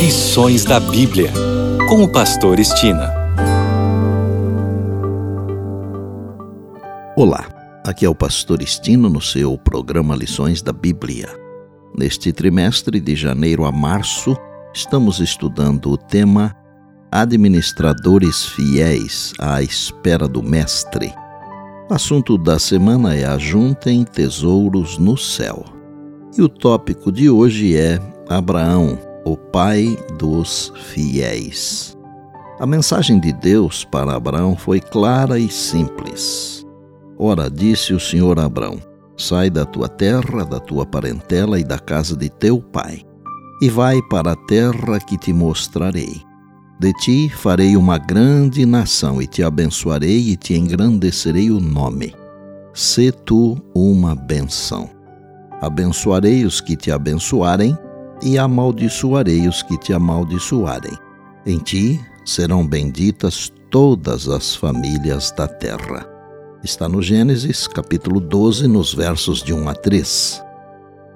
Lições da Bíblia, com o Pastor Estina. Olá, aqui é o Pastor Estino no seu programa Lições da Bíblia. Neste trimestre de janeiro a março, estamos estudando o tema Administradores Fiéis à Espera do Mestre. O assunto da semana é Ajuntem Tesouros no Céu. E o tópico de hoje é Abraão, o pai dos fiéis. A mensagem de Deus para Abraão foi clara e simples. Ora, disse o Senhor a Abraão: Sai da tua terra, da tua parentela e da casa de teu pai, e vai para a terra que te mostrarei. De ti farei uma grande nação, e te abençoarei e te engrandecerei o nome. Se tu uma benção. Abençoarei os que te abençoarem, e amaldiçoarei os que te amaldiçoarem. Em ti serão benditas todas as famílias da terra. Está no Gênesis, capítulo 12, nos versos de 1 a 3.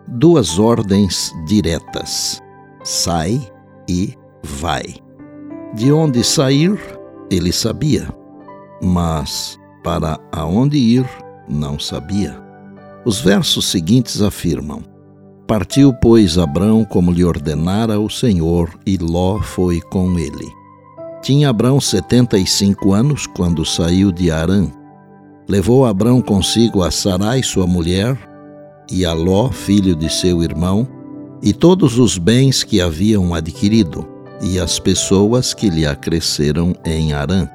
Duas ordens diretas: sai e vai. De onde sair, ele sabia, mas para aonde ir, não sabia. Os versos seguintes afirmam: Partiu, pois, Abrão como lhe ordenara o Senhor, e Ló foi com ele. Tinha Abrão setenta e cinco anos quando saiu de Arã. Levou Abrão consigo a Sarai, sua mulher, e a Ló, filho de seu irmão, e todos os bens que haviam adquirido, e as pessoas que lhe acresceram em Arã.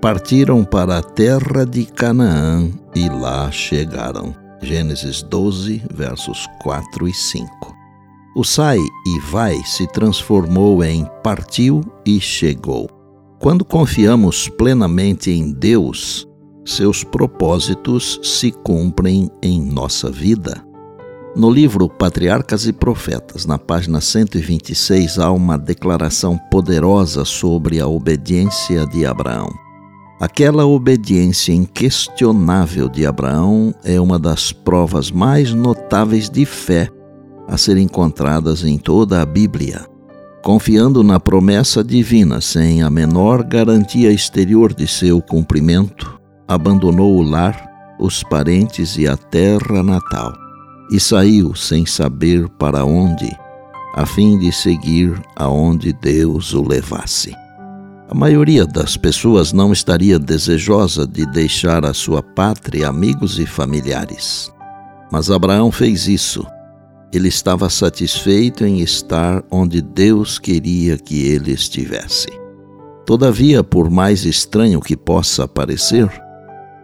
Partiram para a terra de Canaã e lá chegaram. Gênesis 12, versos 4 e 5. O sai e vai se transformou em partiu e chegou. Quando confiamos plenamente em Deus, seus propósitos se cumprem em nossa vida. No livro Patriarcas e Profetas, na página 126, há uma declaração poderosa sobre a obediência de Abraão. Aquela obediência inquestionável de Abraão é uma das provas mais notáveis de fé a serem encontradas em toda a Bíblia. Confiando na promessa divina sem a menor garantia exterior de seu cumprimento, abandonou o lar, os parentes e a terra natal, e saiu sem saber para onde, a fim de seguir aonde Deus o levasse. A maioria das pessoas não estaria desejosa de deixar a sua pátria, amigos e familiares. Mas Abraão fez isso. Ele estava satisfeito em estar onde Deus queria que ele estivesse. Todavia, por mais estranho que possa parecer,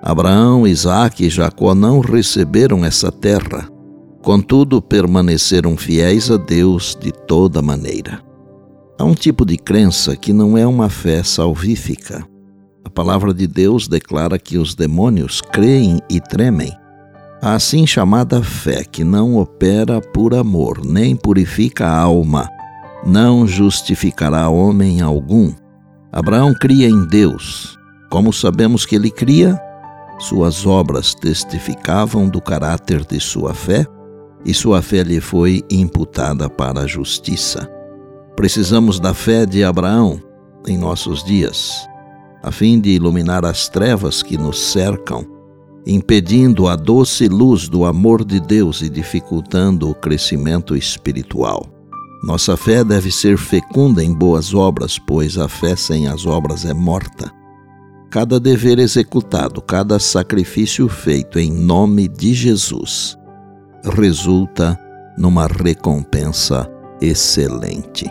Abraão, Isaac e Jacó não receberam essa terra, contudo permaneceram fiéis a Deus de toda maneira. Há um tipo de crença que não é uma fé salvífica. A palavra de Deus declara que os demônios creem e tremem. A assim chamada fé que não opera por amor, nem purifica a alma, não justificará homem algum. Abraão cria em Deus. Como sabemos que ele cria? Suas obras testificavam do caráter de sua fé, e sua fé lhe foi imputada para a justiça. Precisamos da fé de Abraão em nossos dias, a fim de iluminar as trevas que nos cercam, impedindo a doce luz do amor de Deus e dificultando o crescimento espiritual. Nossa fé deve ser fecunda em boas obras, pois a fé sem as obras é morta. Cada dever executado, cada sacrifício feito em nome de Jesus resulta numa recompensa excelente